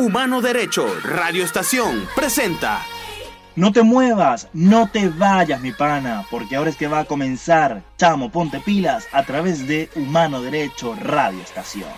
Humano Derecho, Radio Estación, presenta. No te muevas, no te vayas, mi pana, porque ahora es que va a comenzar Chamo Ponte Pilas a través de Humano Derecho, Radio Estación.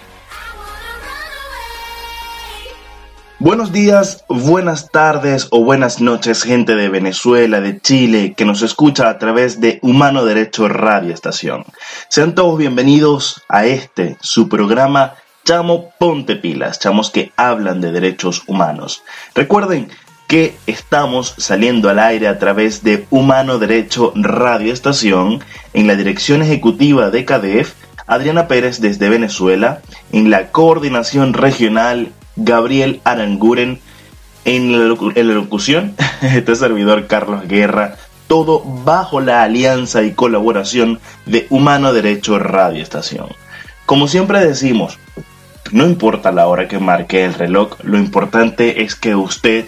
Buenos días, buenas tardes o buenas noches, gente de Venezuela, de Chile, que nos escucha a través de Humano Derecho Radio Estación. Sean todos bienvenidos a este, su programa Chamo Ponte Pilas, chamos que hablan de derechos humanos. Recuerden que estamos saliendo al aire a través de Humano Derecho Radio Estación en la dirección ejecutiva de CADEF, Adriana Pérez desde Venezuela, en la coordinación regional Gabriel Aranguren, en la, en la locución este servidor Carlos Guerra, todo bajo la alianza y colaboración de Humano Derecho Radio Estación. Como siempre decimos, no importa la hora que marque el reloj, lo importante es que usted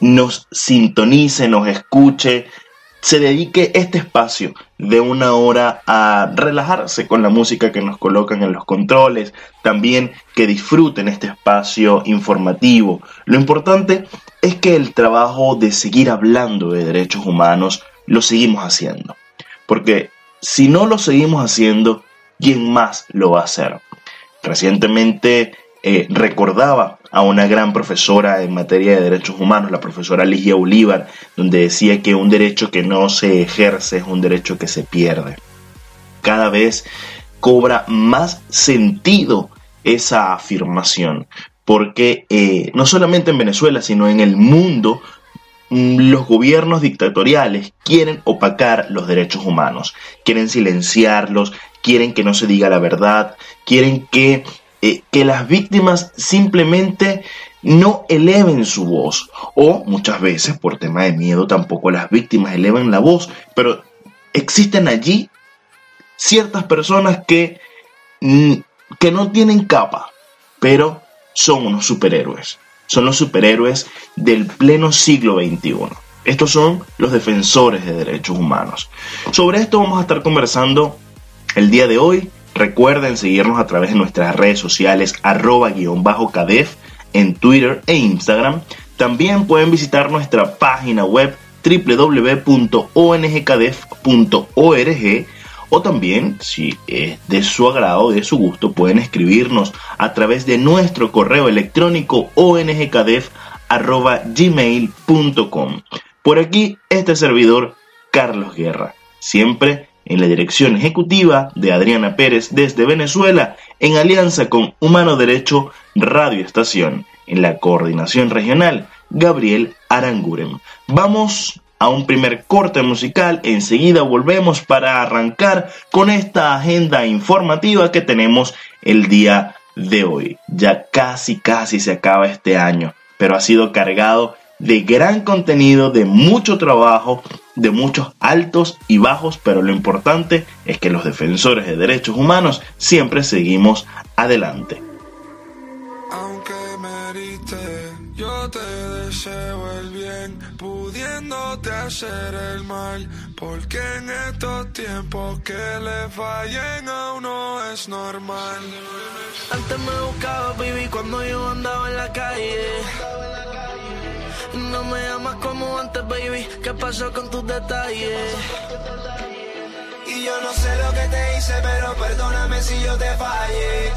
nos sintonice, nos escuche, se dedique este espacio de una hora a relajarse con la música que nos colocan en los controles, también que disfruten este espacio informativo. Lo importante es que el trabajo de seguir hablando de derechos humanos lo seguimos haciendo, porque si no lo seguimos haciendo, ¿quién más lo va a hacer? Recientemente eh, recordaba a una gran profesora en materia de derechos humanos, la profesora Ligia Bolívar, donde decía que un derecho que no se ejerce es un derecho que se pierde. Cada vez cobra más sentido esa afirmación, porque eh, no solamente en Venezuela, sino en el mundo, los gobiernos dictatoriales quieren opacar los derechos humanos, quieren silenciarlos, quieren que no se diga la verdad, quieren que, eh, que las víctimas simplemente no eleven su voz. O muchas veces, por tema de miedo, tampoco las víctimas elevan la voz. Pero existen allí ciertas personas que, mm, que no tienen capa, pero son unos superhéroes. Son los superhéroes del pleno siglo XXI. Estos son los defensores de derechos humanos. Sobre esto vamos a estar conversando el día de hoy, recuerden seguirnos a través de nuestras redes sociales arroba guion bajo cadef en Twitter e Instagram. También pueden visitar nuestra página web www.ongcadef.org o también, si es de su agrado, de su gusto, pueden escribirnos a través de nuestro correo electrónico ongcadef.gmail.com. Por aquí, este servidor, Carlos Guerra, siempre en la dirección ejecutiva de Adriana Pérez desde Venezuela, en alianza con Humano Derecho Radio Estación, en la coordinación regional, Gabriel Aranguren. Vamos a un primer corte musical, enseguida volvemos para arrancar con esta agenda informativa que tenemos el día de hoy. Ya casi, casi se acaba este año, pero ha sido cargado de gran contenido, de mucho trabajo, de muchos altos y bajos, pero lo importante es que los defensores de derechos humanos siempre seguimos adelante. Aunque yo te deseo el bien, pudiéndote hacer el mal, porque en estos tiempos que le fallen a uno es normal. Antes me buscaba, baby, cuando yo andaba en la calle. No me amas como antes, baby. ¿Qué pasó con tus detalles? Y yo no sé lo que te hice, pero perdóname si yo te fallé.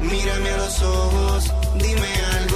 Mírame a los ojos, dime algo,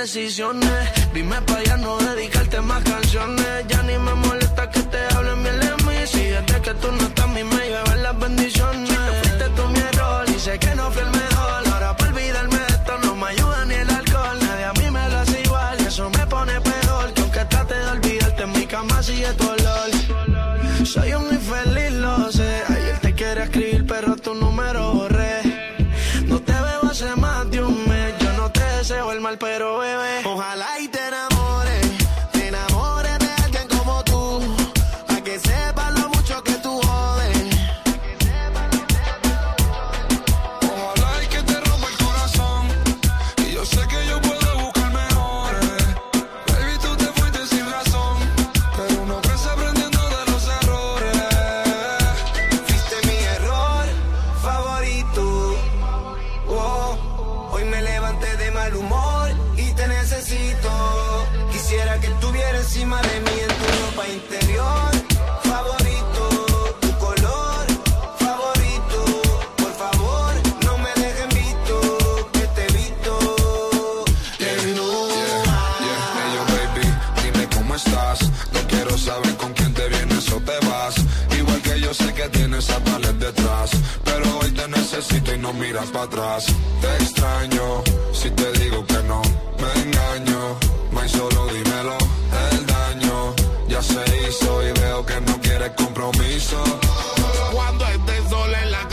decisiones. Dime para ya no dedicarte más canciones. Pero bebé. Miras para atrás. Te extraño, si te digo que no, me engaño. May solo dímelo, el daño ya se hizo y veo que no quieres compromiso. Cuando estés sola en la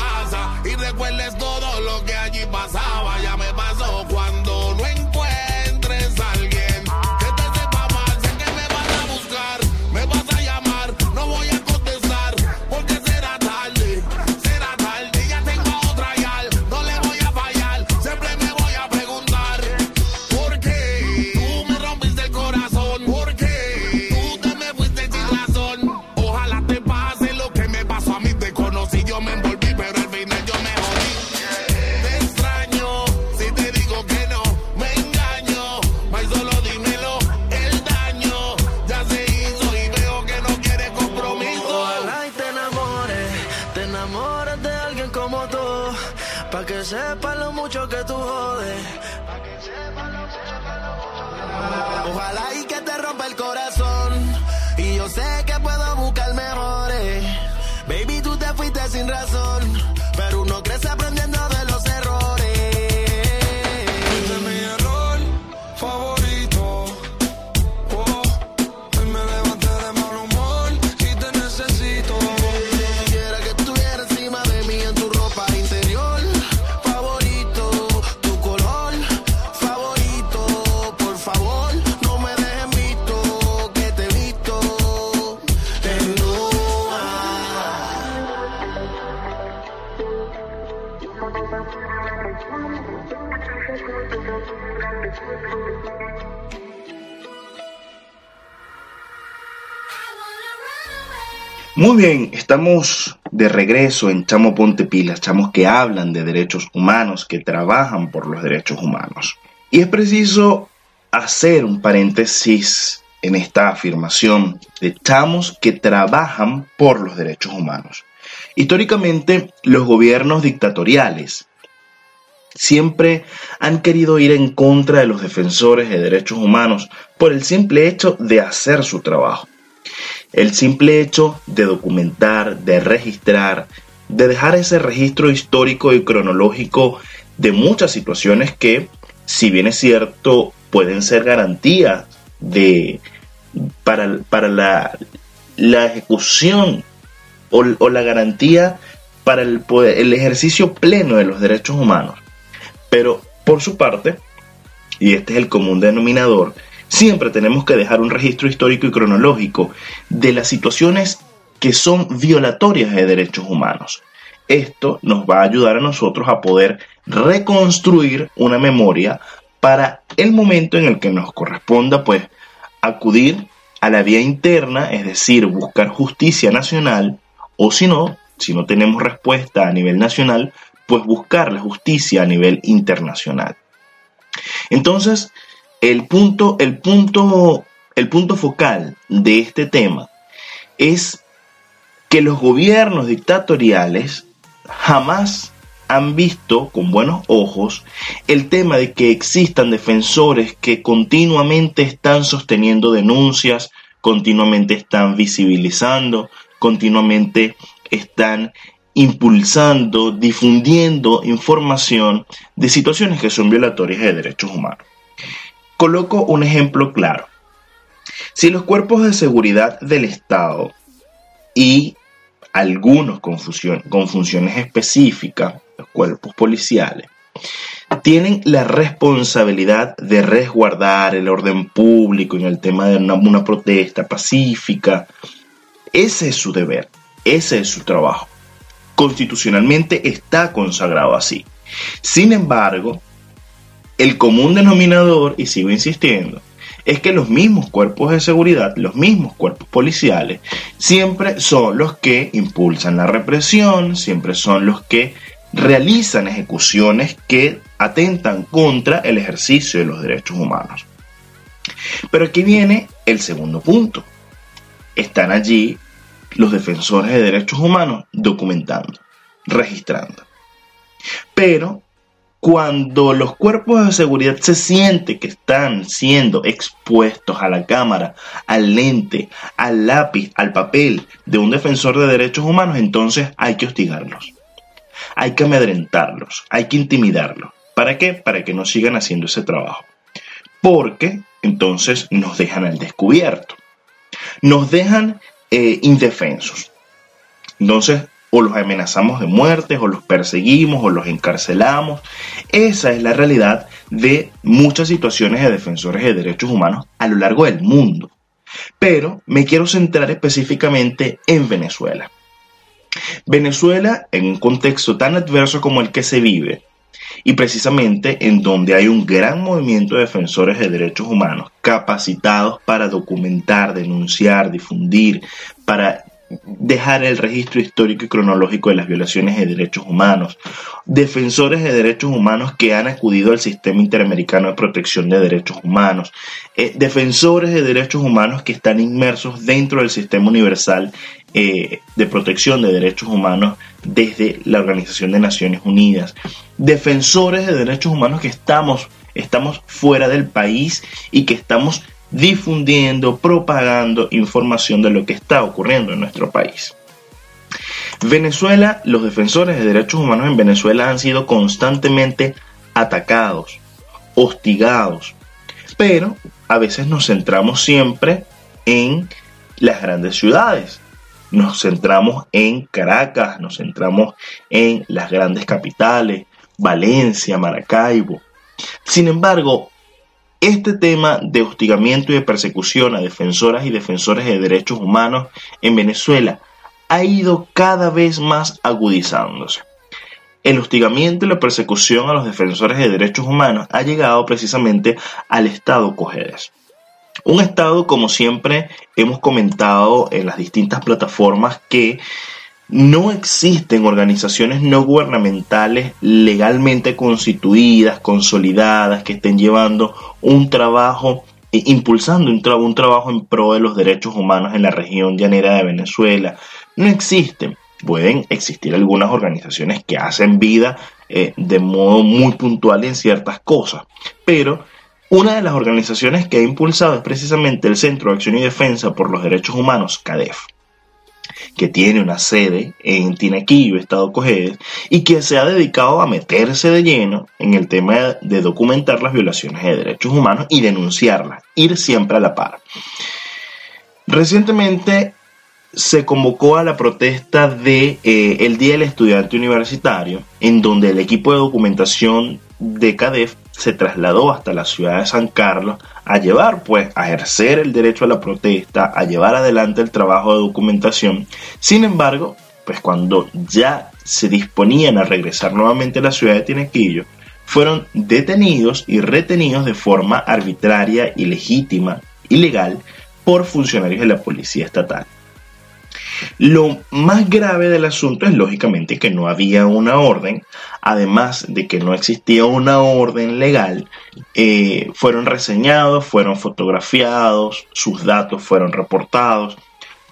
Muy bien, estamos de regreso en Chamo Ponte Pilas, chamos que hablan de derechos humanos, que trabajan por los derechos humanos. Y es preciso hacer un paréntesis en esta afirmación de chamos que trabajan por los derechos humanos. Históricamente, los gobiernos dictatoriales siempre han querido ir en contra de los defensores de derechos humanos por el simple hecho de hacer su trabajo. El simple hecho de documentar, de registrar, de dejar ese registro histórico y cronológico de muchas situaciones que, si bien es cierto, pueden ser garantías de, para, para la, la ejecución o, la garantía para el, el ejercicio pleno de los derechos humanos. Pero, por su parte, y este es el común denominador, siempre tenemos que dejar un registro histórico y cronológico de las situaciones que son violatorias de derechos humanos. Esto nos va a ayudar a nosotros a poder reconstruir una memoria para el momento en el que nos corresponda pues acudir a la vía interna, es decir, buscar justicia nacional o si no, si no tenemos respuesta a nivel nacional, pues buscar la justicia a nivel internacional. Entonces, el punto, el punto, el punto focal de este tema es que los gobiernos dictatoriales jamás han visto con buenos ojos el tema de que existan defensores que continuamente están sosteniendo denuncias, continuamente están visibilizando, continuamente están impulsando, difundiendo información de situaciones que son violatorias de derechos humanos. Coloco un ejemplo claro. Si los cuerpos de seguridad del Estado y algunos con, funciones específicas, los cuerpos policiales, tienen la responsabilidad de resguardar el orden público en el tema de una, protesta pacífica. Ese es su deber, ese es su trabajo. Constitucionalmente está consagrado así. Sin embargo, el común denominador, y sigo insistiendo, es que los mismos cuerpos de seguridad, los mismos cuerpos policiales, siempre son los que impulsan la represión, siempre son los que realizan ejecuciones que atentan contra el ejercicio de los derechos humanos. Pero aquí viene el segundo punto. Están allí los defensores de derechos humanos documentando, registrando. Pero cuando los cuerpos de seguridad se sienten que están siendo expuestos a la cámara, al lente, al lápiz, al papel de un defensor de derechos humanos, entonces hay que hostigarlos. Hay que amedrentarlos, hay que intimidarlos. ¿Para qué? Para que no sigan haciendo ese trabajo. Porque entonces nos dejan al descubierto. Nos dejan eh, indefensos. Entonces o los amenazamos de muerte, o los perseguimos, o los encarcelamos. Esa es la realidad de muchas situaciones de defensores de derechos humanos a lo largo del mundo. Pero me quiero centrar específicamente en Venezuela. Venezuela, en un contexto tan adverso como el que se vive, y precisamente en donde hay un gran movimiento de defensores de derechos humanos capacitados para documentar, denunciar, difundir, para dejar el registro histórico y cronológico de las violaciones de derechos humanos, defensores de derechos humanos que han acudido al sistema interamericano de protección de derechos humanos, eh, defensores de derechos humanos que están inmersos dentro del sistema universal eh, de protección de derechos humanos desde la Organización de Naciones Unidas, defensores de derechos humanos que estamos, estamos fuera del país y que estamos difundiendo, propagando información de lo que está ocurriendo en nuestro país. Venezuela, los defensores de derechos humanos en Venezuela han sido constantemente atacados, hostigados, pero a veces nos centramos siempre en las grandes ciudades. Nos centramos en Caracas, nos centramos en las grandes capitales, Valencia, Maracaibo. Sin embargo, este tema de hostigamiento y de persecución a defensoras y defensores de derechos humanos en Venezuela ha ido cada vez más agudizándose. El hostigamiento y la persecución a los defensores de derechos humanos ha llegado precisamente al Estado Cojedes. Un Estado, como siempre hemos comentado en las distintas plataformas, que no existen organizaciones no gubernamentales legalmente constituidas, consolidadas, que estén llevando un trabajo, e impulsando un, un, trabajo en pro de los derechos humanos en la región llanera de Venezuela. No existen. Pueden existir algunas organizaciones que hacen vida eh, de modo muy puntual en ciertas cosas, pero una de las organizaciones que ha impulsado es precisamente el Centro de Acción y Defensa por los Derechos Humanos, CADEF que tiene una sede en Tinaquillo, Estado Cojedes, y que se ha dedicado a meterse de lleno en el tema de documentar las violaciones de derechos humanos y denunciarlas, ir siempre a la par. Recientemente se convocó a la protesta de eh, el Día del Estudiante Universitario, en donde el equipo de documentación de CADEF se trasladó hasta la ciudad de San Carlos a llevar, pues, a ejercer el derecho a la protesta, a llevar adelante el trabajo de documentación. Sin embargo, pues cuando ya se disponían a regresar nuevamente a la ciudad de Tinequillo, fueron detenidos y retenidos de forma arbitraria, ilegítima, ilegal, por funcionarios de la policía estatal. Lo más grave del asunto es lógicamente que no había una orden, además de que no existía una orden legal, eh, fueron reseñados, fueron fotografiados, sus datos fueron reportados,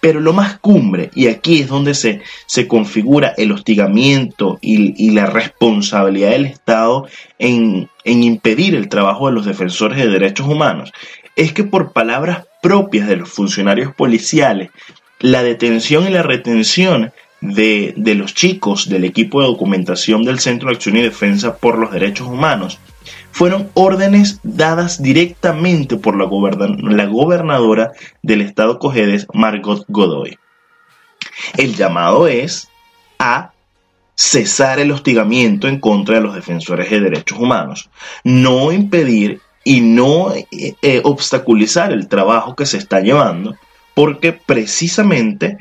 Pero lo más cumbre, y aquí es donde se, se configura el hostigamiento y, y la responsabilidad del Estado en, en impedir el trabajo de los defensores de derechos humanos, es que por palabras propias de los funcionarios policiales, la detención y la retención de, de, los chicos del equipo de documentación del Centro de Acción y Defensa por los Derechos Humanos fueron órdenes dadas directamente por la, la gobernadora del estado Cojedes, Margot Godoy. El llamado es a cesar el hostigamiento en contra de los defensores de derechos humanos, no impedir y no eh, eh, obstaculizar el trabajo que se está llevando, porque precisamente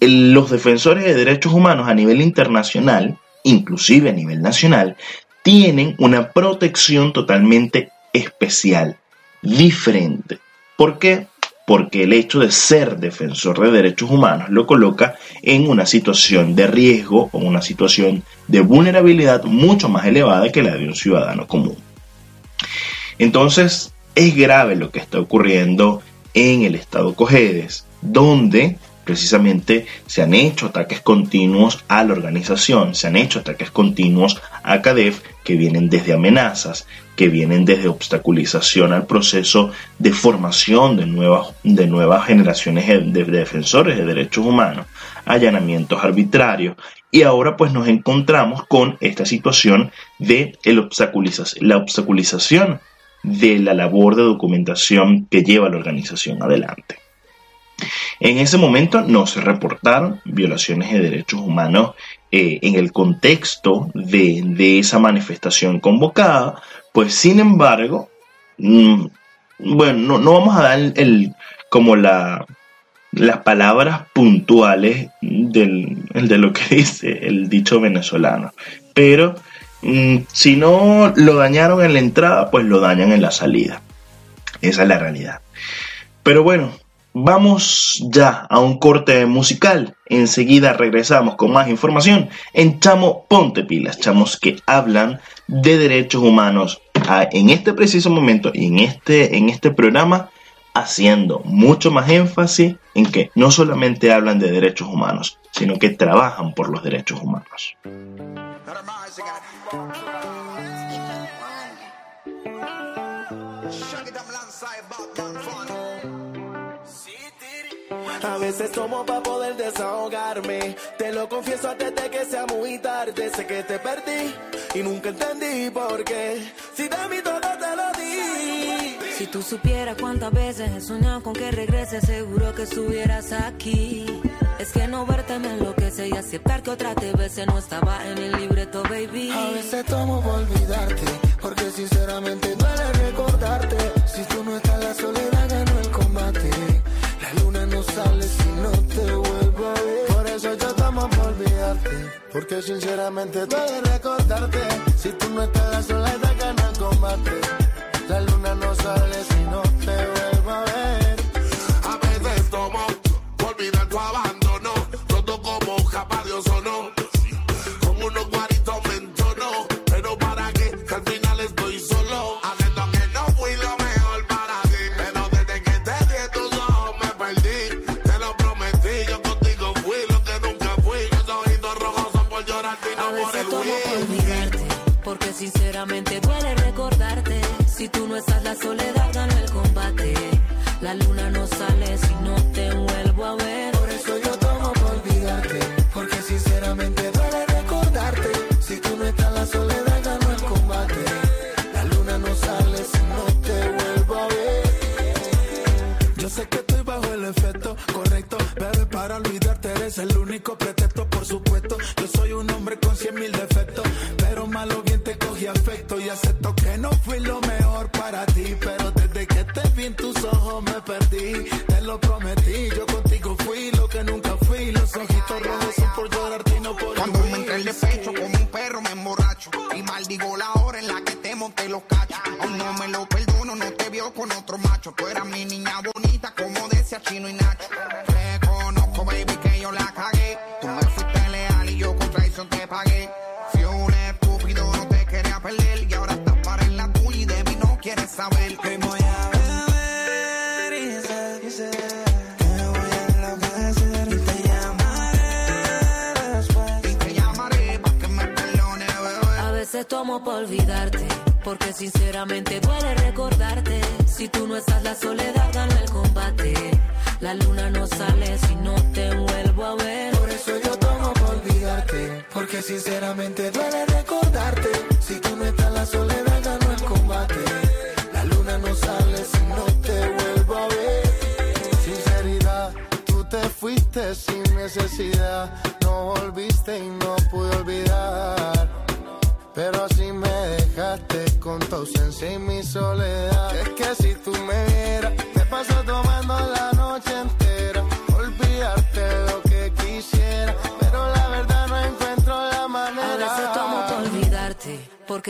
los defensores de derechos humanos a nivel internacional, inclusive a nivel nacional, tienen una protección totalmente especial, diferente. ¿Por qué? Porque el hecho de ser defensor de derechos humanos lo coloca en una situación de riesgo o una situación de vulnerabilidad mucho más elevada que la de un ciudadano común. Entonces, es grave lo que está ocurriendo en el estado Cojedes, donde precisamente se han hecho ataques continuos a la organización, se han hecho ataques continuos a CADEF que vienen desde amenazas, que vienen desde obstaculización al proceso de formación de nuevas, de nuevas generaciones de defensores de derechos humanos, allanamientos arbitrarios. Y ahora pues nos encontramos con esta situación de el la obstaculización de la labor de documentación que lleva la organización adelante. En ese momento no se reportaron violaciones de derechos humanos eh, en el contexto de, esa manifestación convocada, pues sin embargo, mm, bueno, no, vamos a dar el, como la, las palabras puntuales del, de lo que dice el dicho venezolano, pero mm, si no lo dañaron en la entrada, pues lo dañan en la salida. Esa es la realidad. Pero bueno, Vamos ya a un corte musical. Enseguida regresamos con más información en Chamo Ponte Pilas, chamos que hablan de derechos humanos en este preciso momento y en este, en este programa, haciendo mucho más énfasis en que no solamente hablan de derechos humanos, sino que trabajan por los derechos humanos. A veces tomo para poder desahogarme. Te lo confieso antes de que sea muy tarde. Sé que te perdí y nunca entendí por qué. Si de mí todo te lo di. Si tú supieras cuántas veces he soñado con que regreses, seguro que estuvieras aquí. Es que no verte me enloquece y aceptar que otra te veces no estaba en el libreto, baby. A veces tomo por olvidarte, porque sinceramente duele recordarte. Si tú no estás, la soledad ganó el combate. La luna no sale si no te vuelvo a ver. Por eso yo tomo por olvidarte. Porque sinceramente duele recordarte. Si tú no estás la soledad gana el combate. La luna no sale si no te vuelvo a ver. A veces tomo por olvidar tu abandono. Roto como capa de ozono. Con unos guaritos me entono. Pero para qué, que al final estoy solo. Haciendo que no fui lo mejor para ti. Pero desde que te di tus ojos me perdí. Te lo prometí, yo contigo fui lo que nunca fui. Los ojitos rojos son por llorarte y A no por veces el tomo por olvidarte, porque sinceramente Porque sinceramente duele recordarte. Si tú no estás, la soledad ganó el combate. La luna no sale si no te vuelvo a ver. Sinceridad, tú te fuiste sin necesidad. No volviste y no pude olvidar. Pero así me dejaste con tu ausencia y mi soledad. Que si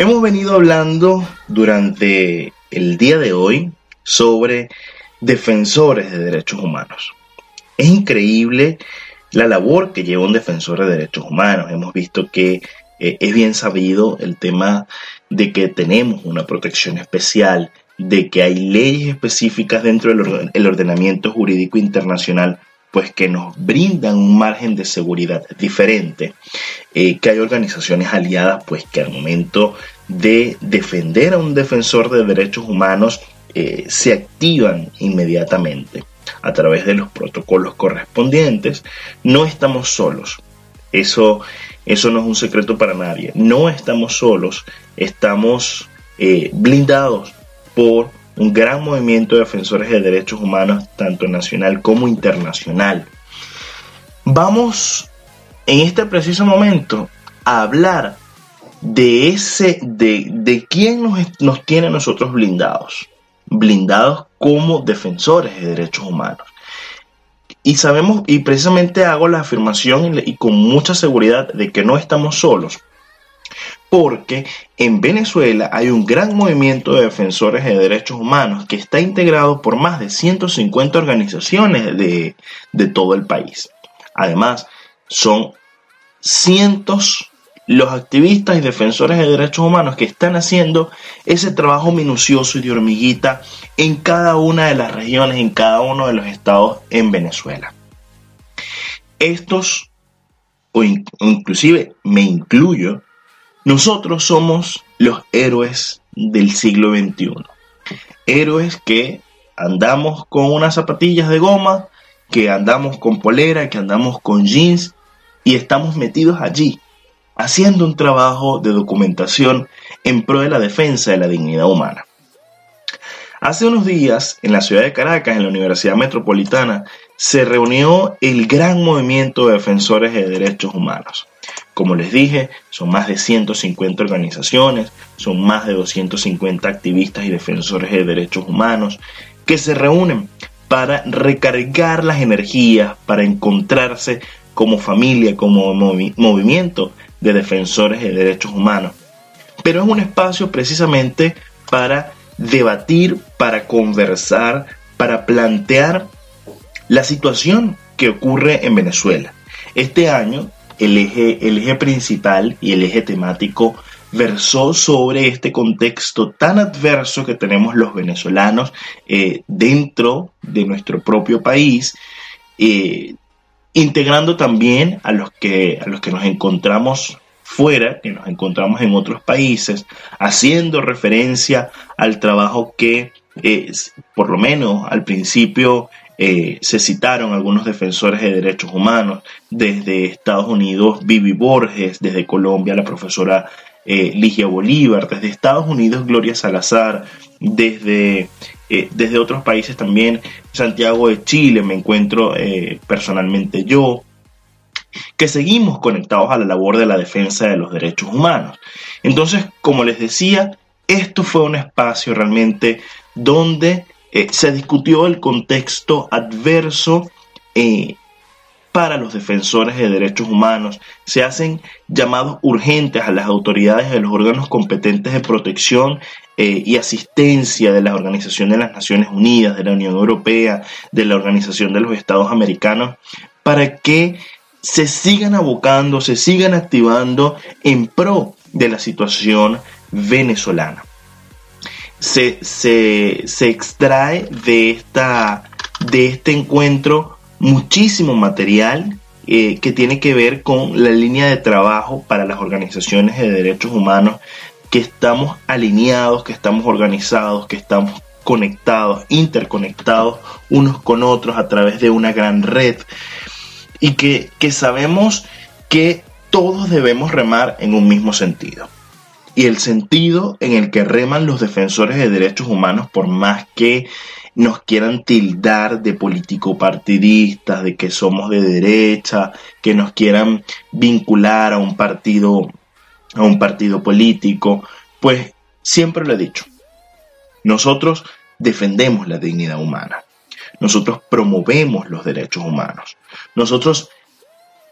Hemos venido hablando durante el día de hoy sobre defensores de derechos humanos. Es increíble la labor que lleva un defensor de derechos humanos. Hemos visto que eh, es bien sabido el tema de que tenemos una protección especial, de que hay leyes específicas dentro del orden- el ordenamiento jurídico internacional, pues que nos brindan un margen de seguridad diferente eh, que hay organizaciones aliadas pues que al momento de defender a un defensor de derechos humanos eh, se activan inmediatamente a través de los protocolos correspondientes. No estamos solos. Eso, eso no es un secreto para nadie. No estamos solos. Estamos eh, blindados por un gran movimiento de defensores de derechos humanos, tanto nacional como internacional. Vamos en este preciso momento a hablar de ese, de, de quién nos, nos tiene a nosotros blindados, blindados como defensores de derechos humanos. Y sabemos, y precisamente hago la afirmación y con mucha seguridad de que no estamos solos, porque en Venezuela hay un gran movimiento de defensores de derechos humanos que está integrado por más de 150 organizaciones de, de todo el país. Además, son cientos los activistas y defensores de derechos humanos que están haciendo ese trabajo minucioso y de hormiguita en cada una de las regiones, en cada uno de los estados en Venezuela. Estos, o in- inclusive me incluyo, nosotros somos los héroes del siglo XXI. Héroes que andamos con unas zapatillas de goma, que andamos con polera, que andamos con jeans y estamos metidos allí, haciendo un trabajo de documentación en pro de la defensa de la dignidad humana. Hace unos días, en la ciudad de Caracas, en la Universidad Metropolitana, se reunió el gran movimiento de defensores de derechos humanos. Como les dije, son más de 150 organizaciones, son más de 250 activistas y defensores de derechos humanos que se reúnen para recargar las energías, para encontrarse como familia, como movi- movimiento de defensores de derechos humanos. Pero es un espacio precisamente para debatir, para conversar, para plantear la situación que ocurre en Venezuela. Este año el eje, el eje principal y el eje temático versó sobre este contexto tan adverso que tenemos los venezolanos eh, dentro de nuestro propio país, eh, integrando también a los que, a los que nos encontramos fuera, que nos encontramos en otros países, haciendo referencia al trabajo que, eh, por lo menos al principio, eh, se citaron algunos defensores de derechos humanos, desde Estados Unidos, Vivi Borges, desde Colombia, la profesora eh, Ligia Bolívar, desde Estados Unidos Gloria Salazar, desde, eh, desde otros países también, Santiago de Chile me encuentro personalmente yo, que seguimos conectados a la labor de la defensa de los derechos humanos. Entonces, como les decía, esto fue un espacio realmente donde eh, se discutió el contexto adverso eh, para los defensores de derechos humanos. Se hacen llamados urgentes a las autoridades de los órganos competentes de protección eh, y asistencia de la Organización de las Naciones Unidas, de la Unión Europea, de la Organización de los Estados Americanos, para que se sigan abocando, se sigan activando en pro de la situación venezolana. Se, se, extrae de, esta, de este encuentro muchísimo material eh, que tiene que ver con la línea de trabajo para las organizaciones de derechos humanos, que estamos alineados, que estamos organizados, que estamos conectados, interconectados unos con otros a través de una gran red y que, que sabemos que todos debemos remar en un mismo sentido. Y el sentido en el que reman los defensores de derechos humanos, por más que nos quieran tildar de político partidistas, de que somos de derecha, que nos quieran vincular a un partido, a un partido político, pues siempre lo he dicho. Nosotros defendemos la dignidad humana. Nosotros promovemos los derechos humanos. Nosotros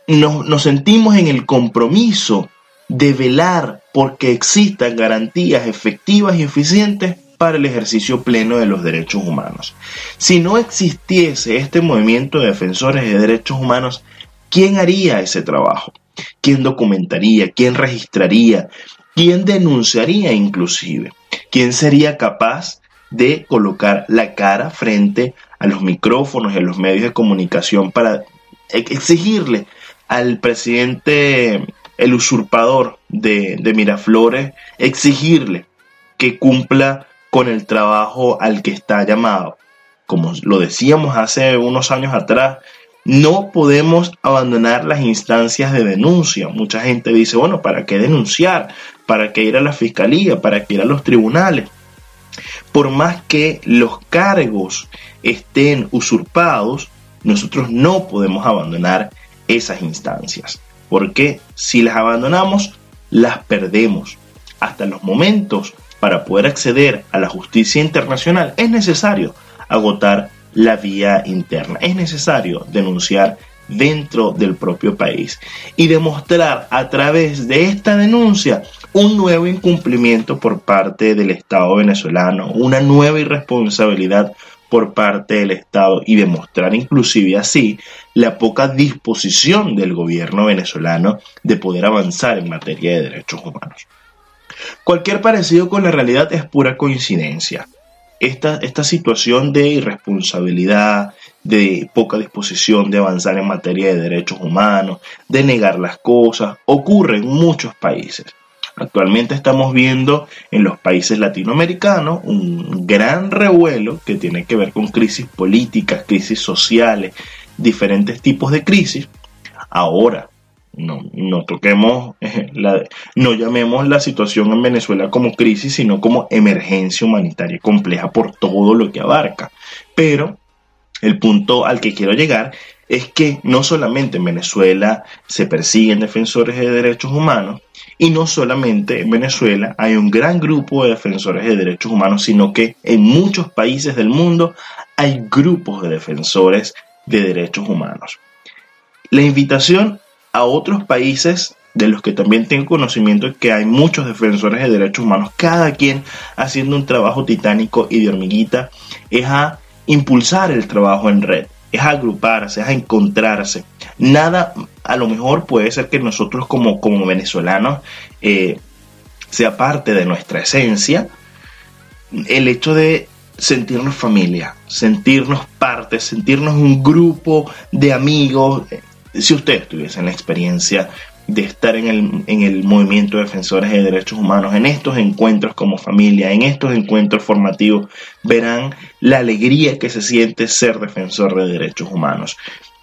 nos, sentimos en el compromiso de velar porque existan garantías efectivas y eficientes para el ejercicio pleno de los derechos humanos. Si no existiese este movimiento de defensores de derechos humanos, ¿quién haría ese trabajo? ¿Quién documentaría? ¿Quién registraría? ¿Quién denunciaría inclusive? ¿Quién sería capaz de colocar la cara frente a los micrófonos y a los medios de comunicación para exigirle al presidente, el usurpador de, de Miraflores, exigirle que cumpla con el trabajo al que está llamado. Como lo decíamos hace unos años atrás, no podemos abandonar las instancias de denuncia. Mucha gente dice, bueno, ¿para qué denunciar? ¿Para qué ir a la fiscalía? ¿Para qué ir a los tribunales? Por más que los cargos estén usurpados, nosotros no podemos abandonar esas instancias. Porque si las abandonamos, las perdemos. Hasta los momentos para poder acceder a la justicia internacional es necesario agotar la vía interna. Es necesario denunciar dentro del propio país y demostrar a través de esta denuncia un nuevo incumplimiento por parte del Estado venezolano, una nueva irresponsabilidad por parte del Estado y demostrar inclusive así la poca disposición del gobierno venezolano de poder avanzar en materia de derechos humanos. Cualquier parecido con la realidad es pura coincidencia. Esta, esta situación de irresponsabilidad, de poca disposición de avanzar en materia de derechos humanos, de negar las cosas, ocurre en muchos países. Actualmente estamos viendo en los países latinoamericanos un gran revuelo que tiene que ver con crisis políticas, crisis sociales, diferentes tipos de crisis. Ahora, no, no toquemos, la, no llamemos la situación en Venezuela como crisis, sino como emergencia humanitaria compleja por todo lo que abarca. Pero el punto al que quiero llegar es que no solamente en Venezuela se persiguen defensores de derechos humanos, y no solamente en Venezuela hay un gran grupo de defensores de derechos humanos, sino que en muchos países del mundo hay grupos de defensores de derechos humanos. La invitación a otros países de los que también tengo conocimiento que hay muchos defensores de derechos humanos, cada quien haciendo un trabajo titánico y de hormiguita, es a impulsar el trabajo en red es agruparse, es encontrarse. Nada, a lo mejor puede ser que nosotros como, como venezolanos eh, sea parte de nuestra esencia el hecho de sentirnos familia, sentirnos parte, sentirnos un grupo de amigos. Eh, si ustedes tuviesen la experiencia de estar en el, en el movimiento de defensores de derechos humanos, en estos encuentros como familia, en estos encuentros formativos, verán la alegría que se siente ser defensor de derechos humanos.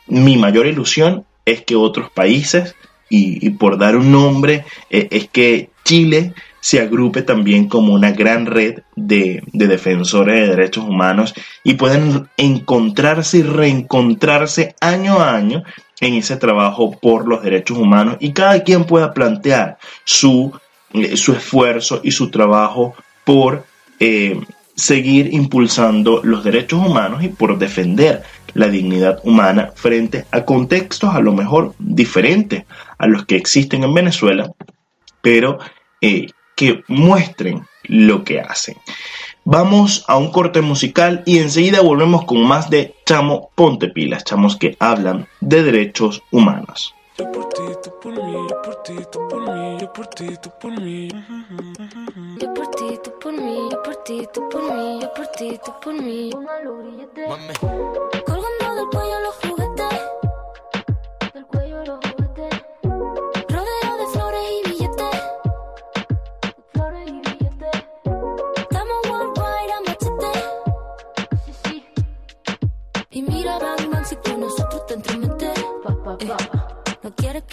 Mi mayor ilusión es que otros países, y, por dar un nombre, eh, es que Chile se agrupe también como una gran red de, defensores de derechos humanos y puedan encontrarse y reencontrarse año a año en ese trabajo por los derechos humanos y cada quien pueda plantear su, eh, su esfuerzo y su trabajo por eh, seguir impulsando los derechos humanos y por defender la dignidad humana frente a contextos a lo mejor diferentes a los que existen en Venezuela, pero eh, que muestren lo que hacen. Vamos a un corte musical y enseguida volvemos con más de Chamo Ponte Pilas, chamos que hablan de derechos humanos.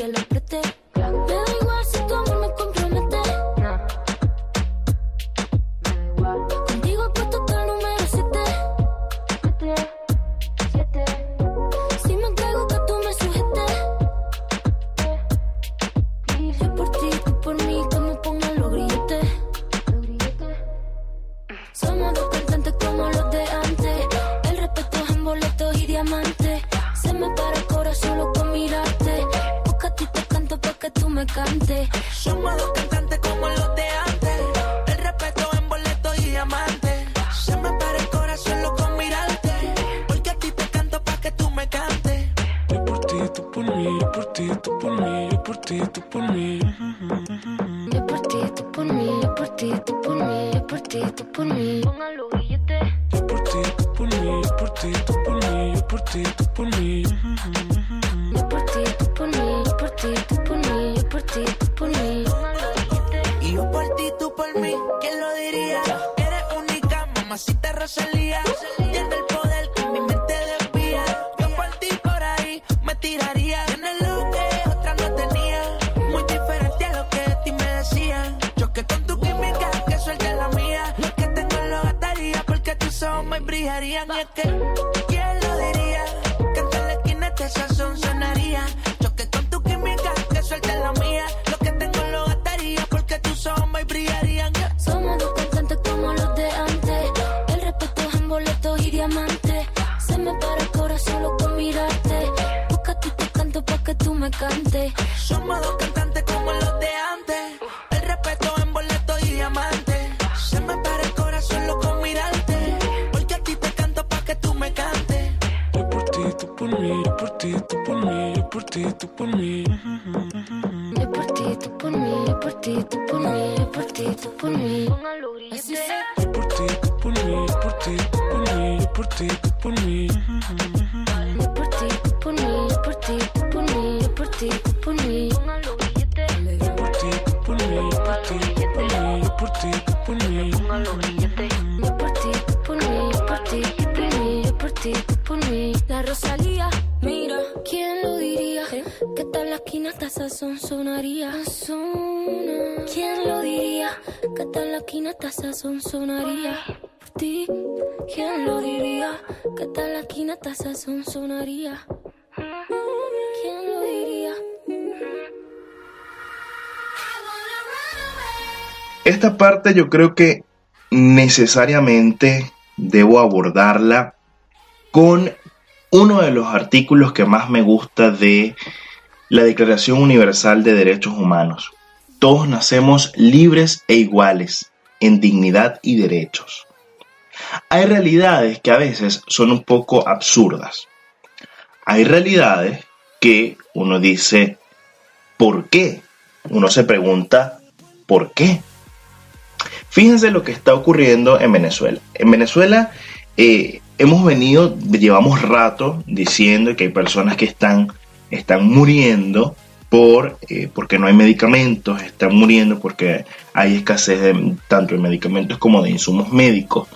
que lo salía. Esta parte yo creo que necesariamente debo abordarla con uno de los artículos que más me gusta de la Declaración Universal de Derechos Humanos. Todos nacemos libres e iguales en dignidad y derechos. Hay realidades que a veces son un poco absurdas. Hay realidades que uno dice, ¿por qué? Uno se pregunta, ¿por qué? Fíjense lo que está ocurriendo en Venezuela. En Venezuela eh, hemos venido, llevamos rato diciendo que hay personas que están, están muriendo por, eh, porque no hay medicamentos, están muriendo porque hay escasez de, tanto de medicamentos como de insumos médicos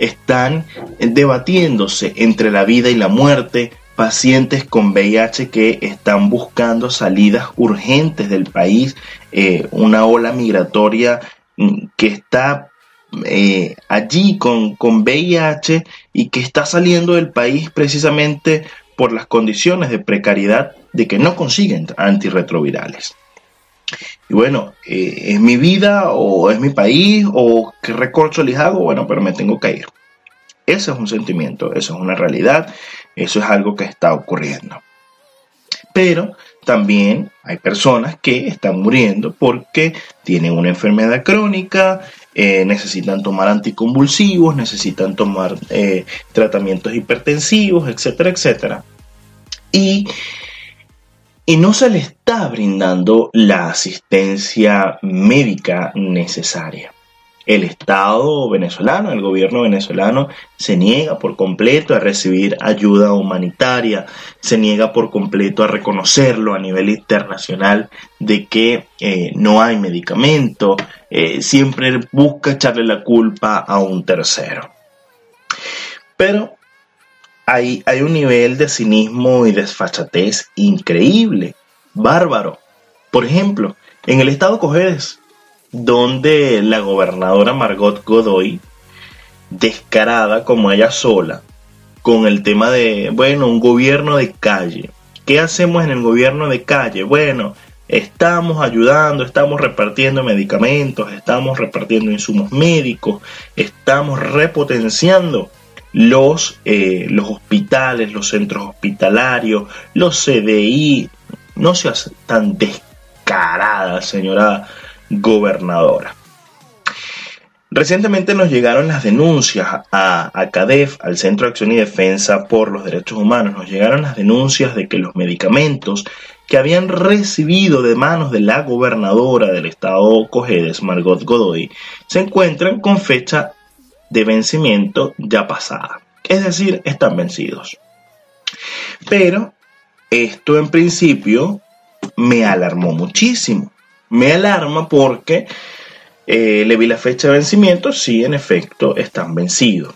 están debatiéndose entre la vida y la muerte, pacientes con VIH que están buscando salidas urgentes del país, eh, una ola migratoria mm, que está eh, allí con, con VIH y que está saliendo del país precisamente por las condiciones de precariedad de que no consiguen antirretrovirales. Y bueno, eh, ¿es mi vida o es mi país o qué recorcho les hago? Bueno, pero me tengo que ir. Ese es un sentimiento, eso es una realidad, eso es algo que está ocurriendo. Pero también hay personas que están muriendo porque tienen una enfermedad crónica, eh, necesitan tomar anticonvulsivos, necesitan tomar eh, tratamientos hipertensivos, etcétera, etcétera. Y, y no se les está brindando la asistencia médica necesaria el Estado venezolano, el gobierno venezolano, se niega por completo a recibir ayuda humanitaria, se niega por completo a reconocerlo a nivel internacional de que eh, no hay medicamento, eh, siempre busca echarle la culpa a un tercero. Pero hay, un nivel de cinismo y desfachatez increíble, bárbaro. Por ejemplo, en el estado Cojedes, donde la gobernadora Margot Godoy, descarada como ella sola, con el tema de, bueno, un gobierno de calle. ¿Qué hacemos en el gobierno de calle? Bueno, estamos ayudando, estamos repartiendo medicamentos, estamos repartiendo insumos médicos, estamos repotenciando los, eh, los hospitales, los centros hospitalarios, los CDI. No seas tan descarada, señora gobernadora. Recientemente nos llegaron las denuncias a, CADEF, al Centro de Acción y Defensa por los Derechos Humanos, nos llegaron las denuncias de que los medicamentos que habían recibido de manos de la gobernadora del estado Cojedes, Margot Godoy, se encuentran con fecha de vencimiento ya pasada. Es decir, están vencidos. Pero esto en principio me alarmó muchísimo me alarma porque eh, le vi la fecha de vencimiento, sí, en efecto, están vencidos.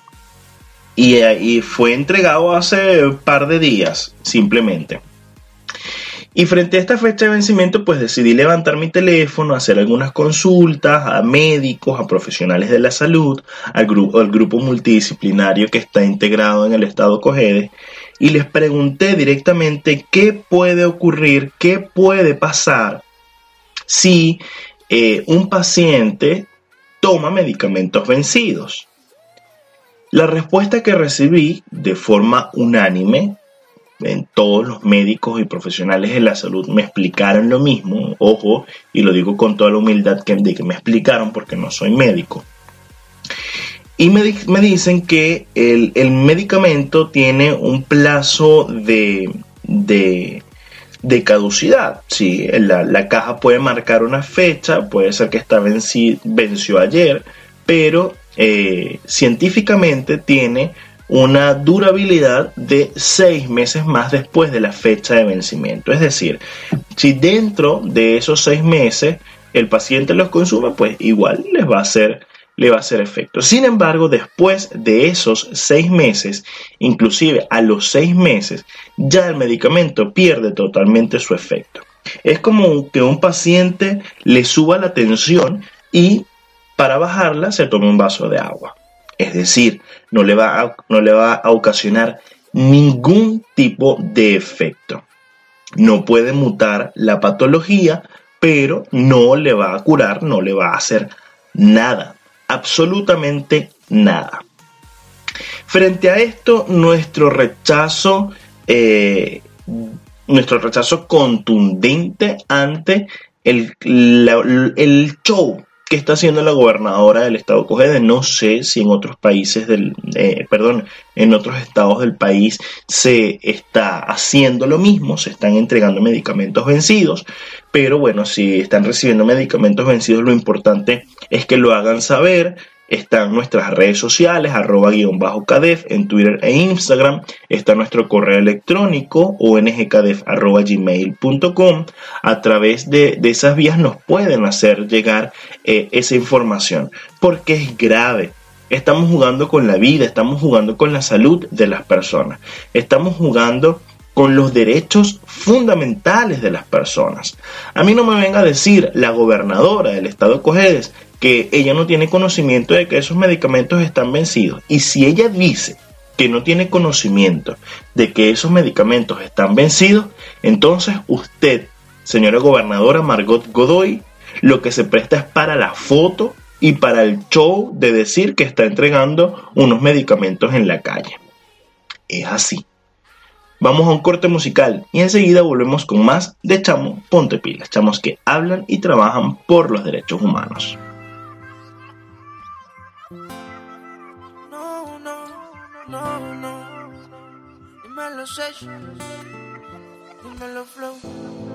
Y, y fue entregado hace un par de días, simplemente. Y frente a esta fecha de vencimiento, pues decidí levantar mi teléfono, hacer algunas consultas a médicos, a profesionales de la salud, al grupo, al grupo multidisciplinario que está integrado en el estado Cogedes, y les pregunté directamente qué puede ocurrir, qué puede pasar si eh, un paciente toma medicamentos vencidos. La respuesta que recibí de forma unánime, en todos los médicos y profesionales de la salud me explicaron lo mismo, ojo, y lo digo con toda la humildad que, de que me explicaron porque no soy médico. Y me, dicen que el, medicamento tiene un plazo de, de caducidad. Sí, la, caja puede marcar una fecha, puede ser que esta venció ayer, pero eh, científicamente tiene una durabilidad de seis meses más después de la fecha de vencimiento. Es decir, si dentro de esos seis meses el paciente los consume, pues igual les va a hacer le va a hacer efecto. Sin embargo, después de esos seis meses, inclusive a los seis meses, ya el medicamento pierde totalmente su efecto. Es como que un paciente le suba la tensión y para bajarla se tome un vaso de agua. Es decir, no le va a, no le va a ocasionar ningún tipo de efecto. No puede mutar la patología, pero no le va a curar, no le va a hacer nada absolutamente nada. Frente a esto, nuestro rechazo, eh, nuestro rechazo contundente ante el, el show está haciendo la gobernadora del estado Cogede. No sé si en otros países del, eh, perdón, en otros estados del país se está haciendo lo mismo, se están entregando medicamentos vencidos, pero bueno, si están recibiendo medicamentos vencidos, lo importante es que lo hagan saber. Están nuestras redes sociales, arroba guion bajo cadef en Twitter e Instagram. Está nuestro correo electrónico, ongcadef arroba gmail.com. A través de, esas vías nos pueden hacer llegar eh, esa información, porque es grave. Estamos jugando con la vida, estamos jugando con la salud de las personas. Estamos jugando con los derechos fundamentales de las personas. A mí no me venga a decir la gobernadora del estado Cojedes que ella no tiene conocimiento de que esos medicamentos están vencidos. Y si ella dice que no tiene conocimiento de que esos medicamentos están vencidos, entonces usted, señora gobernadora Margot Godoy, lo que se presta es para la foto y para el show de decir que está entregando unos medicamentos en la calle. Es así. Vamos a un corte musical y enseguida volvemos con más de Chamo Ponte Pilas, chamos que hablan y trabajan por los derechos humanos. No, no, no, no. Dímelo. Dímelo, Flow.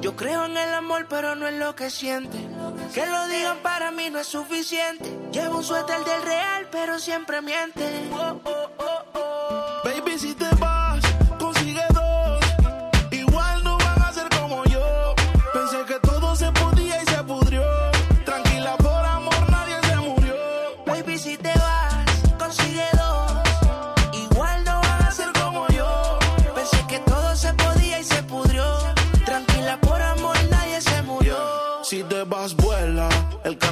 Yo creo en el amor, pero no en lo que siente. Que lo digan para mí no es suficiente. Llevo un suéter del real, pero siempre miente. Oh, oh.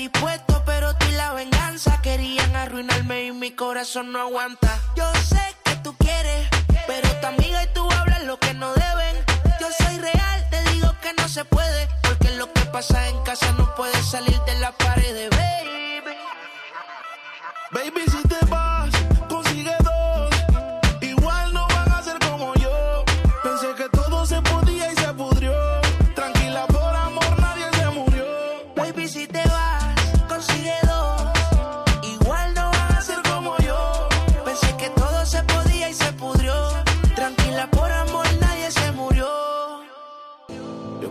dispuesto, pero tú y la venganza querían arruinarme y mi corazón no aguanta. Yo sé que tú quieres, pero tu amiga y tú hablan lo que no deben. Yo soy real, te digo que no se puede, porque lo que pasa en casa no puede salir de la pared, baby. Baby, si te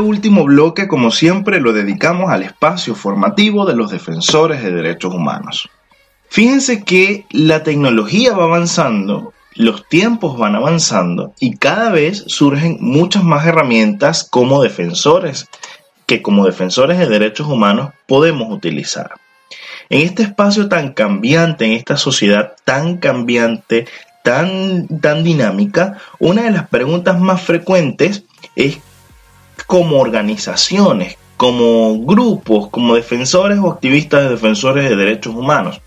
Último bloque, como siempre, lo dedicamos al espacio formativo de los defensores de derechos humanos. Fíjense que la tecnología va avanzando, los tiempos van avanzando y cada vez surgen muchas más herramientas como defensores que como defensores de derechos humanos podemos utilizar. En este espacio tan cambiante, en esta sociedad tan cambiante, tan, tan dinámica, una de las preguntas más frecuentes es como organizaciones, como grupos, como defensores o activistas de defensores de derechos humanos.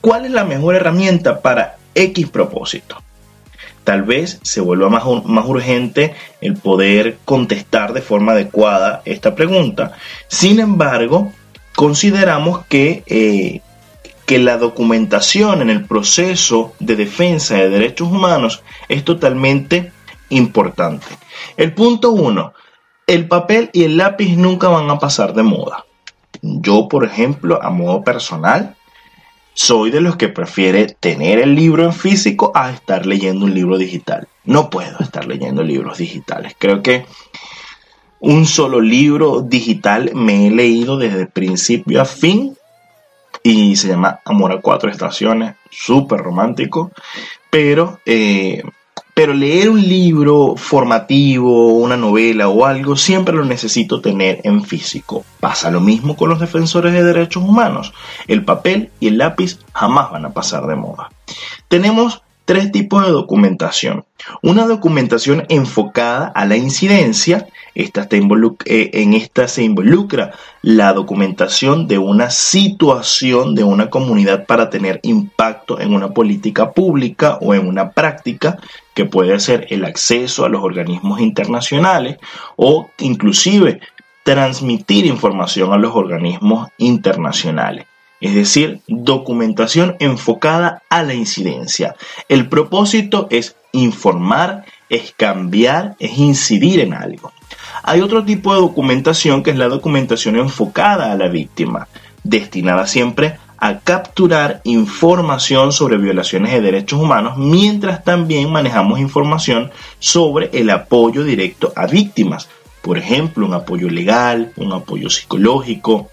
¿Cuál es la mejor herramienta para X propósito? Tal vez se vuelva más, más urgente el poder contestar de forma adecuada esta pregunta. Sin embargo, consideramos que, eh, que la documentación en el proceso de defensa de derechos humanos es totalmente importante. El punto uno, el papel y el lápiz nunca van a pasar de moda. Yo, por ejemplo, a modo personal, soy de los que prefiere tener el libro en físico a estar leyendo un libro digital. No puedo estar leyendo libros digitales. Creo que un solo libro digital me he leído desde principio a fin y se llama Amor a cuatro estaciones, súper romántico, pero eh, pero leer un libro formativo, una novela o algo, siempre lo necesito tener en físico. Pasa lo mismo con los defensores de derechos humanos. El papel y el lápiz jamás van a pasar de moda. Tenemos tres tipos de documentación. Una documentación enfocada a la incidencia, esta eh, en esta se involucra la documentación de una situación de una comunidad para tener impacto en una política pública o en una práctica que puede ser el acceso a los organismos internacionales o inclusive transmitir información a los organismos internacionales es decir, documentación enfocada a la incidencia. El propósito es informar, es cambiar, es incidir en algo. Hay otro tipo de documentación que es la documentación enfocada a la víctima, destinada siempre a capturar información sobre violaciones de derechos humanos, mientras también manejamos información sobre el apoyo directo a víctimas, por ejemplo, un apoyo legal, un apoyo psicológico,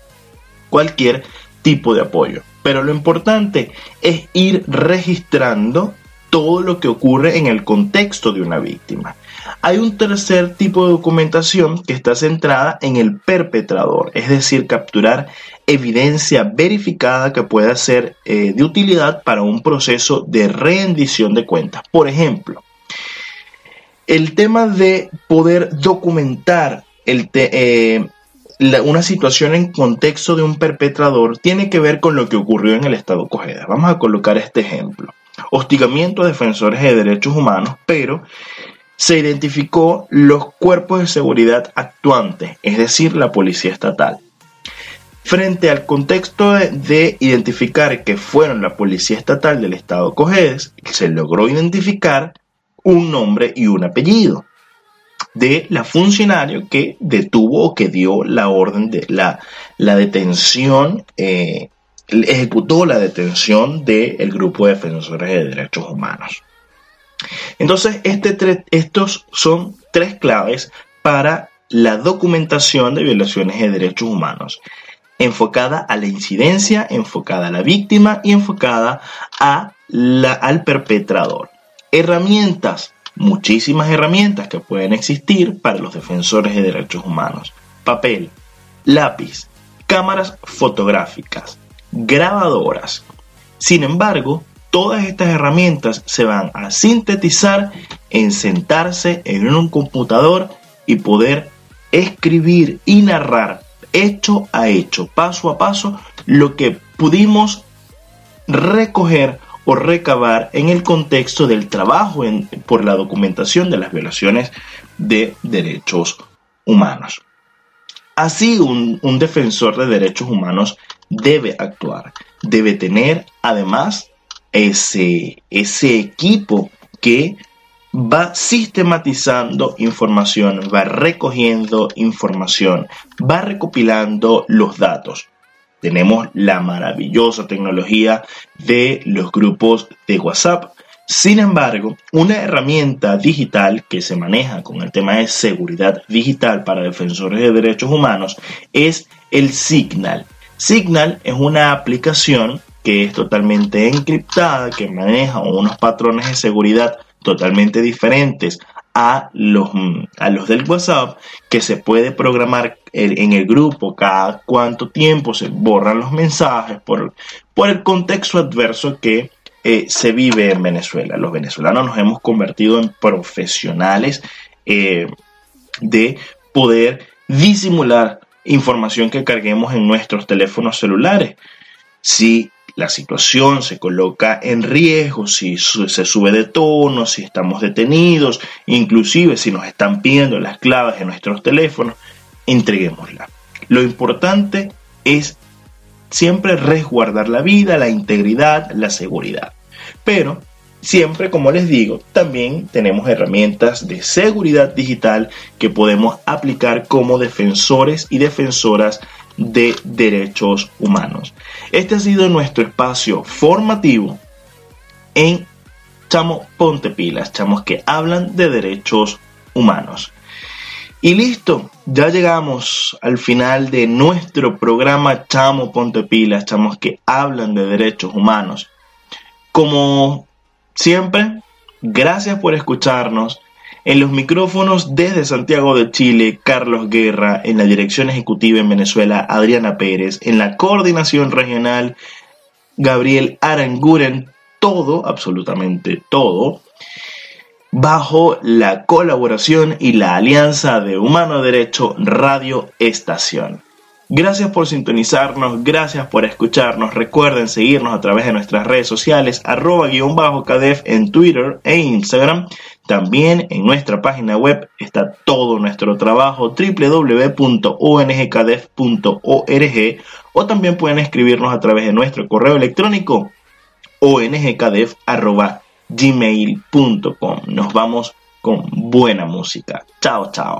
cualquier tipo de apoyo. Pero lo importante es ir registrando todo lo que ocurre en el contexto de una víctima. Hay un tercer tipo de documentación que está centrada en el perpetrador, es decir, capturar evidencia verificada que pueda ser eh, de utilidad para un proceso de rendición de cuentas. Por ejemplo, el tema de poder documentar el, eh, una situación en contexto de un perpetrador tiene que ver con lo que ocurrió en el estado Cogeda. Vamos a colocar este ejemplo. Hostigamiento a defensores de derechos humanos, pero se identificó los cuerpos de seguridad actuantes, es decir, la policía estatal. Frente al contexto de, identificar que fueron la policía estatal del estado Cojedes, se logró identificar un nombre y un apellido de la funcionaria que detuvo o que dio la orden de la, la detención, eh, ejecutó la detención del grupo de defensores de derechos humanos. Entonces, este estos son tres claves para la documentación de violaciones de derechos humanos, enfocada a la incidencia, enfocada a la víctima y enfocada a la, al perpetrador. Herramientas muchísimas herramientas que pueden existir para los defensores de derechos humanos. Papel, lápiz, cámaras fotográficas, grabadoras. Sin embargo, todas estas herramientas se van a sintetizar en sentarse en un computador y poder escribir y narrar hecho a hecho, paso a paso, lo que pudimos recoger o recabar en el contexto del trabajo por la documentación de las violaciones de derechos humanos. Así un, un defensor de derechos humanos debe actuar, debe tener además ese, ese equipo que va sistematizando información, va recogiendo información, va recopilando los datos tenemos la maravillosa tecnología de los grupos de WhatsApp. Sin embargo, una herramienta digital que se maneja con el tema de seguridad digital para defensores de derechos humanos es el Signal. Signal es una aplicación que es totalmente encriptada, que maneja unos patrones de seguridad totalmente diferentes a los, a los del WhatsApp, que se puede programar en el grupo cada cuánto tiempo se borran los mensajes por, por el contexto adverso que eh, se vive en Venezuela. Los venezolanos nos hemos convertido en profesionales eh, de poder disimular información que carguemos en nuestros teléfonos celulares. Si la situación se coloca en riesgo, si se sube de tono, si estamos detenidos, inclusive si nos están pidiendo las claves de nuestros teléfonos, entreguémosla. Lo importante es siempre resguardar la vida, la integridad, la seguridad. Pero siempre, como les digo, también tenemos herramientas de seguridad digital que podemos aplicar como defensores y defensoras de derechos humanos. Este ha sido nuestro espacio formativo en Chamo Ponte Pilas, chamos que hablan de derechos humanos. Y listo, ya llegamos al final de nuestro programa Chamo Ponte Pilas, chamos que hablan de derechos humanos. Como siempre, gracias por escucharnos. En los micrófonos desde Santiago de Chile, Carlos Guerra, en la dirección ejecutiva en Venezuela, Adriana Pérez, en la coordinación regional, Gabriel Aranguren, todo, absolutamente todo, bajo la colaboración y la alianza de Humano Derecho Radio Estación. Gracias por sintonizarnos, gracias por escucharnos. Recuerden seguirnos a través de nuestras redes sociales, arroba guion bajo cadef en Twitter e Instagram. También en nuestra página web está todo nuestro trabajo www.ongcadef.org o también pueden escribirnos a través de nuestro correo electrónico ongcadef.gmail.com. Nos vamos con buena música. Chao, chao.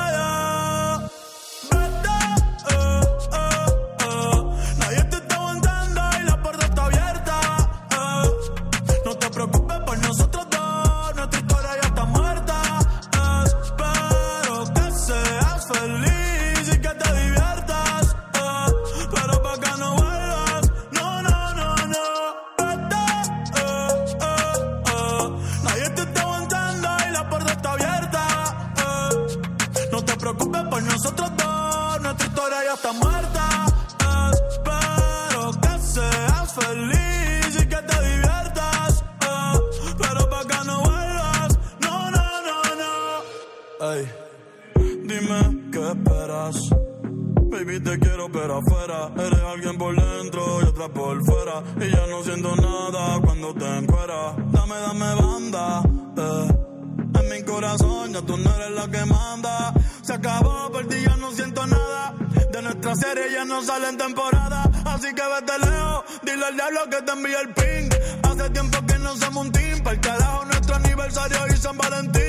Eres alguien por dentro y otra por fuera. Y ya no siento nada cuando te encueras. Dame, dame banda. eh. En mi corazón ya tú no eres la que manda. Se acabó, ti ya no siento nada. De nuestra serie ya no sale en temporada. Así que vete lejos, dile al diablo que te envíe el ping. Hace tiempo que no somos un team. Para el carajo nuestro aniversario y San Valentín.